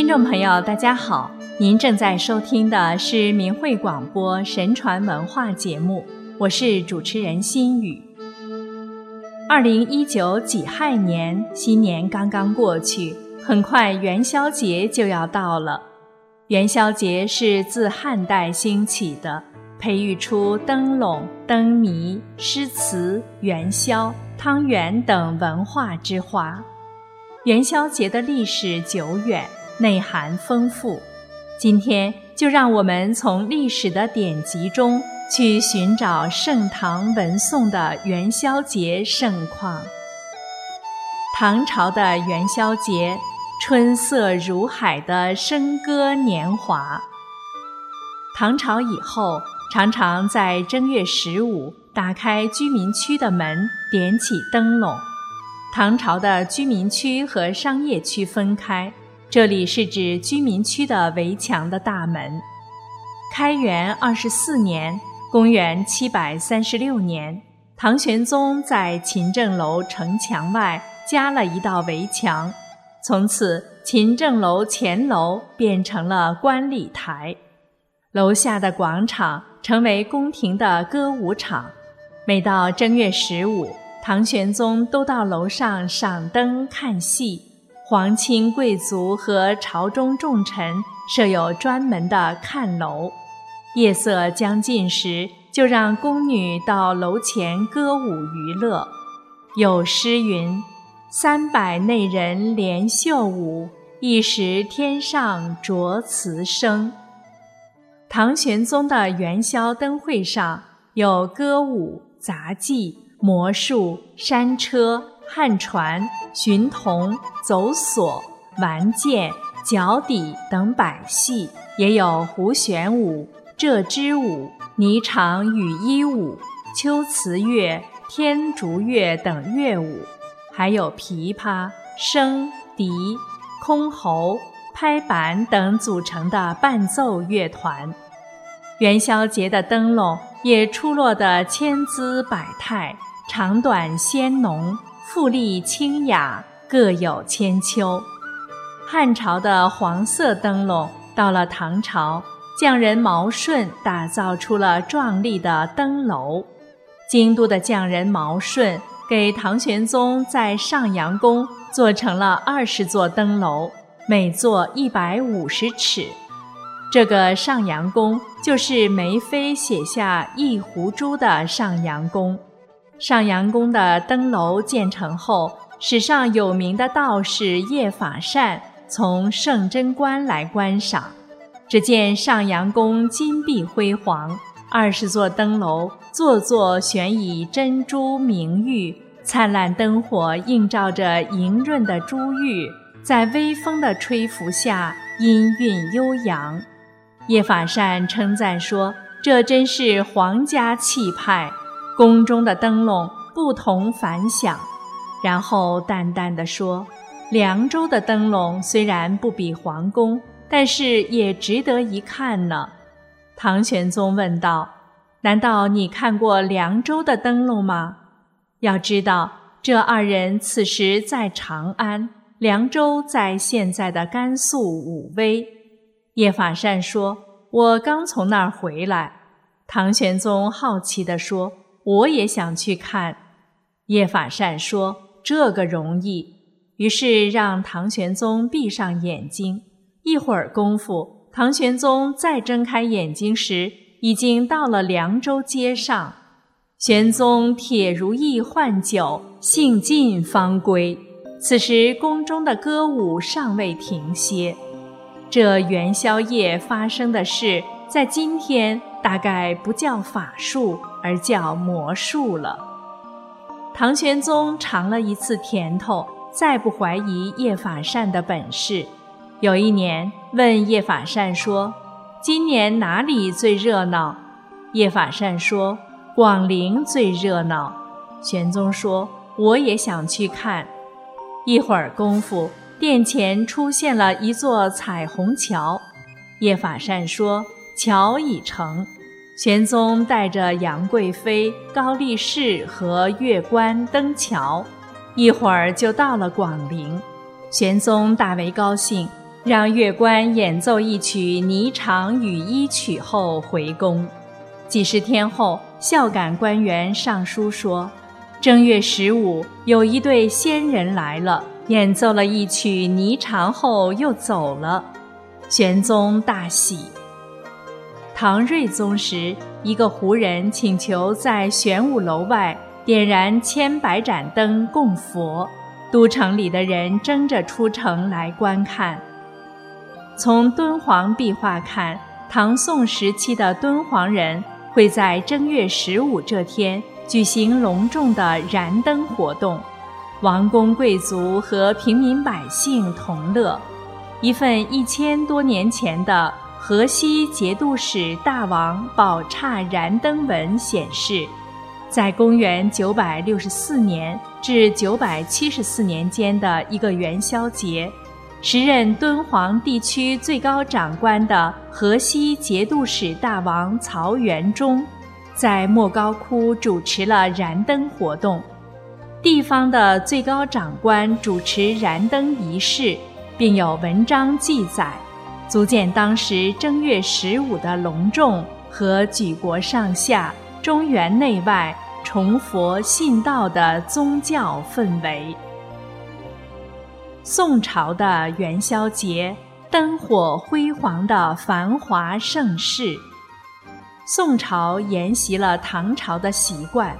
听众朋友，大家好，您正在收听的是明慧广播神传文化节目，我是主持人心雨。二零一九己亥年，新年刚刚过去，很快元宵节就要到了。元宵节是自汉代兴起的，培育出灯笼、灯谜、诗词、元宵、汤圆等文化之花。元宵节的历史久远。内涵丰富，今天就让我们从历史的典籍中去寻找盛唐文宋的元宵节盛况。唐朝的元宵节，春色如海的笙歌年华。唐朝以后，常常在正月十五打开居民区的门，点起灯笼。唐朝的居民区和商业区分开。这里是指居民区的围墙的大门。开元二十四年（公元七百三十六年），唐玄宗在勤政楼城墙外加了一道围墙，从此勤政楼前楼变成了观礼台，楼下的广场成为宫廷的歌舞场。每到正月十五，唐玄宗都到楼上赏灯看戏。皇亲贵族和朝中重臣设有专门的看楼，夜色将近时，就让宫女到楼前歌舞娱乐。有诗云：“三百内人连袖舞，一时天上着词声。”唐玄宗的元宵灯会上有歌舞、杂技、魔术、山车。旱船、寻铜、走索、玩剑、脚底等百戏，也有胡旋舞、鹧鸪舞、霓裳羽衣舞、秋瓷乐、天竺乐等乐舞，还有琵琶、笙、笛、箜篌、拍板等组成的伴奏乐团。元宵节的灯笼也出落得千姿百态，长短鲜浓。富丽清雅，各有千秋。汉朝的黄色灯笼，到了唐朝，匠人毛顺打造出了壮丽的灯楼。京都的匠人毛顺给唐玄宗在上阳宫做成了二十座灯楼，每座一百五十尺。这个上阳宫就是梅妃写下《一壶珠》的上阳宫。上阳宫的灯楼建成后，史上有名的道士叶法善从圣真观来观赏。只见上阳宫金碧辉煌，二十座灯楼座座悬以珍珠明玉，灿烂灯火映照着莹润的珠玉，在微风的吹拂下音韵悠扬。叶法善称赞说：“这真是皇家气派。”宫中的灯笼不同凡响，然后淡淡的说：“凉州的灯笼虽然不比皇宫，但是也值得一看呢。”唐玄宗问道：“难道你看过凉州的灯笼吗？”要知道，这二人此时在长安，凉州在现在的甘肃武威。叶法善说：“我刚从那儿回来。”唐玄宗好奇地说。我也想去看，叶法善说：“这个容易。”于是让唐玄宗闭上眼睛。一会儿功夫，唐玄宗再睁开眼睛时，已经到了凉州街上。玄宗铁如意换酒，兴尽方归。此时宫中的歌舞尚未停歇。这元宵夜发生的事，在今天。大概不叫法术，而叫魔术了。唐玄宗尝了一次甜头，再不怀疑叶法善的本事。有一年，问叶法善说：“今年哪里最热闹？”叶法善说：“广陵最热闹。”玄宗说：“我也想去看。”一会儿功夫，殿前出现了一座彩虹桥。叶法善说。桥已成，玄宗带着杨贵妃、高力士和乐官登桥，一会儿就到了广陵。玄宗大为高兴，让乐官演奏一曲《霓裳羽衣曲》后回宫。几十天后，孝感官员上书说，正月十五有一对仙人来了，演奏了一曲《霓裳》后又走了。玄宗大喜。唐睿宗时，一个胡人请求在玄武楼外点燃千百盏灯供佛，都城里的人争着出城来观看。从敦煌壁画看，唐宋时期的敦煌人会在正月十五这天举行隆重的燃灯活动，王公贵族和平民百姓同乐。一份一千多年前的河西节度使大王宝刹燃灯文显示，在公元九百六十四年至九百七十四年间的一个元宵节。时任敦煌地区最高长官的河西节度使大王曹元忠，在莫高窟主持了燃灯活动。地方的最高长官主持燃灯仪式，并有文章记载，足见当时正月十五的隆重和举国上下、中原内外崇佛信道的宗教氛围。宋朝的元宵节，灯火辉煌的繁华盛世。宋朝沿袭了唐朝的习惯，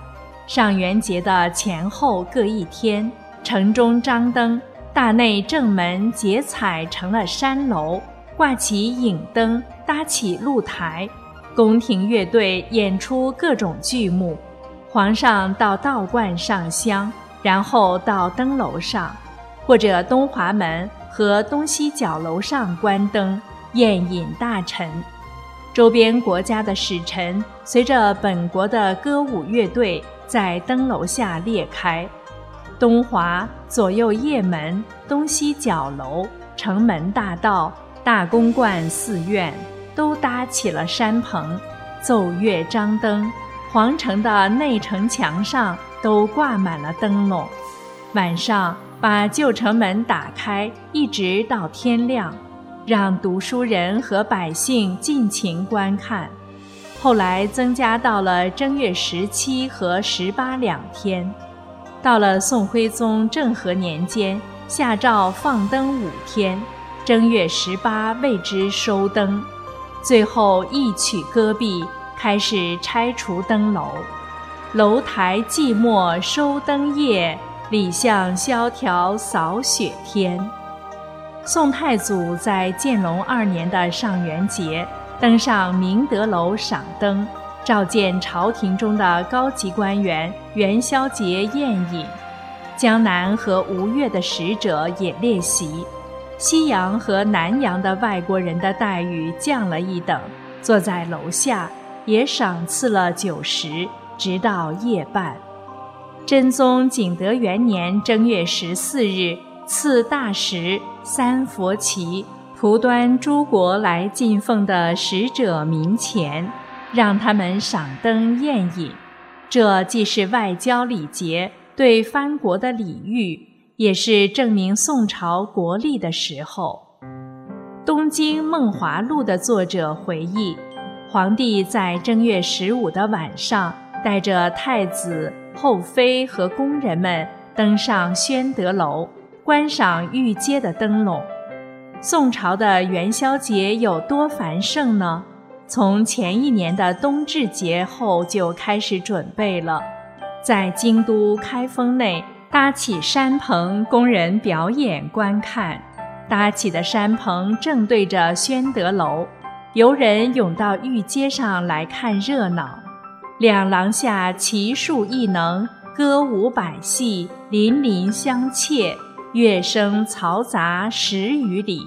上元节的前后各一天，城中张灯，大内正门结彩成了山楼，挂起影灯，搭起露台，宫廷乐队演出各种剧目，皇上到道观上香，然后到灯楼上。或者东华门和东西角楼上关灯宴饮大臣，周边国家的使臣随着本国的歌舞乐队在灯楼下列开，东华左右掖门、东西角楼、城门大道、大公观寺院都搭起了山棚，奏乐张灯，皇城的内城墙上都挂满了灯笼，晚上。把旧城门打开，一直到天亮，让读书人和百姓尽情观看。后来增加到了正月十七和十八两天。到了宋徽宗政和年间，下诏放灯五天，正月十八为之收灯。最后一曲歌毕，开始拆除灯楼。楼台寂寞收灯夜。李相萧条扫雪天。宋太祖在建隆二年的上元节登上明德楼赏灯，召见朝廷中的高级官员，元宵节宴饮。江南和吴越的使者也列席，西洋和南洋的外国人的待遇降了一等，坐在楼下也赏赐了酒食，直到夜半。真宗景德元年正月十四日，赐大食三佛旗，蒲端诸国来进奉的使者名前，让他们赏灯宴饮。这既是外交礼节，对藩国的礼遇，也是证明宋朝国力的时候。《东京梦华录》的作者回忆，皇帝在正月十五的晚上，带着太子。后妃和宫人们登上宣德楼，观赏御街的灯笼。宋朝的元宵节有多繁盛呢？从前一年的冬至节后就开始准备了，在京都开封内搭起山棚，供人表演观看。搭起的山棚正对着宣德楼，游人涌到御街上来看热闹。两廊下奇术异能，歌舞百戏，邻邻相切，乐声嘈杂十余里。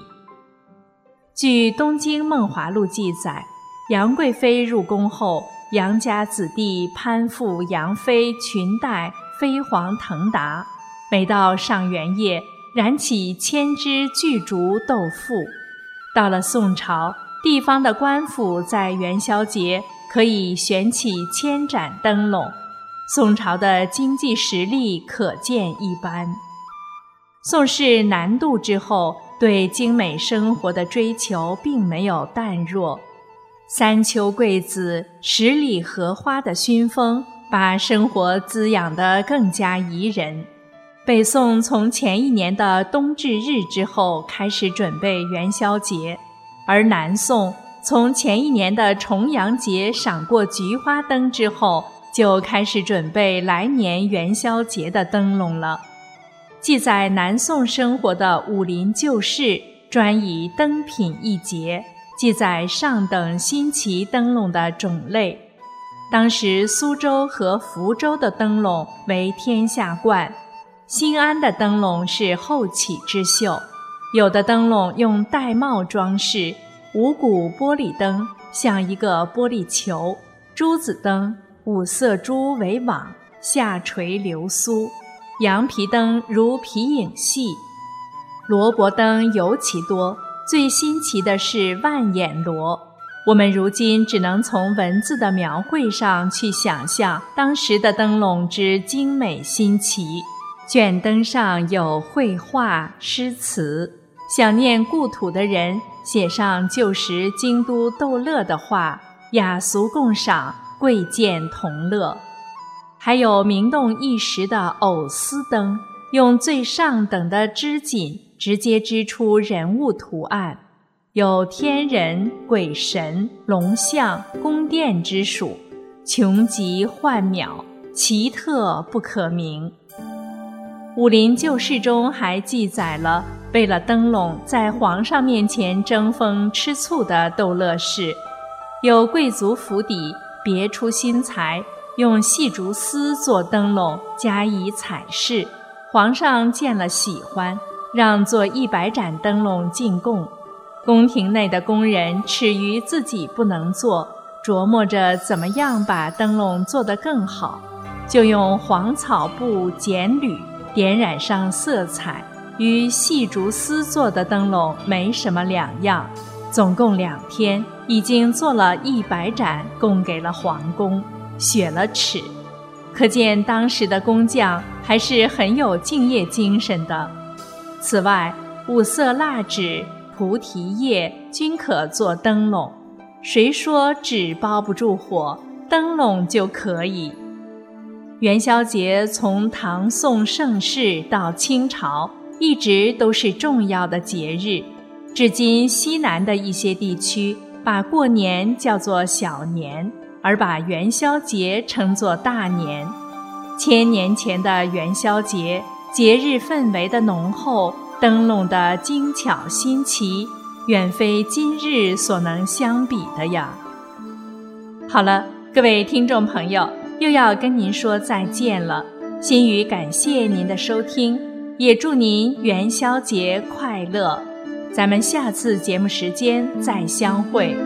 据《东京梦华录》记载，杨贵妃入宫后，杨家子弟攀附杨妃裙带，飞黄腾达。每到上元夜，燃起千支巨烛斗富。到了宋朝，地方的官府在元宵节。可以悬起千盏灯笼，宋朝的经济实力可见一斑。宋氏南渡之后，对精美生活的追求并没有淡弱。三秋桂子、十里荷花的熏风，把生活滋养得更加宜人。北宋从前一年的冬至日之后开始准备元宵节，而南宋从前一年的重阳节赏过菊花灯之后，就开始准备来年元宵节的灯笼了。记载南宋生活的《武林旧事》专以灯品一节，记载上等新奇灯笼的种类。当时苏州和福州的灯笼为天下冠。新安的灯笼是后起之秀，有的灯笼用玳瑁装饰，五谷玻璃灯像一个玻璃球，珠子灯五色珠为网，下垂流苏，羊皮灯如皮影戏，罗卜灯尤其多。最新奇的是万眼罗，我们如今只能从文字的描绘上去想象当时的灯笼之精美新奇。卷灯上有绘画诗词，想念故土的人写上旧时京都逗乐的话，雅俗共赏，贵贱同乐。还有名动一时的藕丝灯，用最上等的织锦直接织出人物图案，有天人、鬼神、龙象、宫殿之属，穷极幻渺，奇特不可名。《武林旧事》中还记载了为了灯笼在皇上面前争风吃醋的逗乐事，有贵族府邸别出心裁，用细竹丝做灯笼加以彩饰，皇上见了喜欢，让做一百盏灯笼进贡。宫廷内的工人耻于自己不能做，琢磨着怎么样把灯笼做得更好，就用黄草布剪缕。点染上色彩，与细竹丝做的灯笼没什么两样。总共两天，已经做了一百盏，供给了皇宫，雪了尺。可见当时的工匠还是很有敬业精神的。此外，五色蜡纸、菩提叶均可做灯笼。谁说纸包不住火，灯笼就可以？元宵节从唐宋盛世到清朝，一直都是重要的节日。至今，西南的一些地区把过年叫做小年，而把元宵节称作大年。千年前的元宵节，节日氛围的浓厚，灯笼的精巧新奇，远非今日所能相比的呀。好了，各位听众朋友。又要跟您说再见了，心语感谢您的收听，也祝您元宵节快乐，咱们下次节目时间再相会。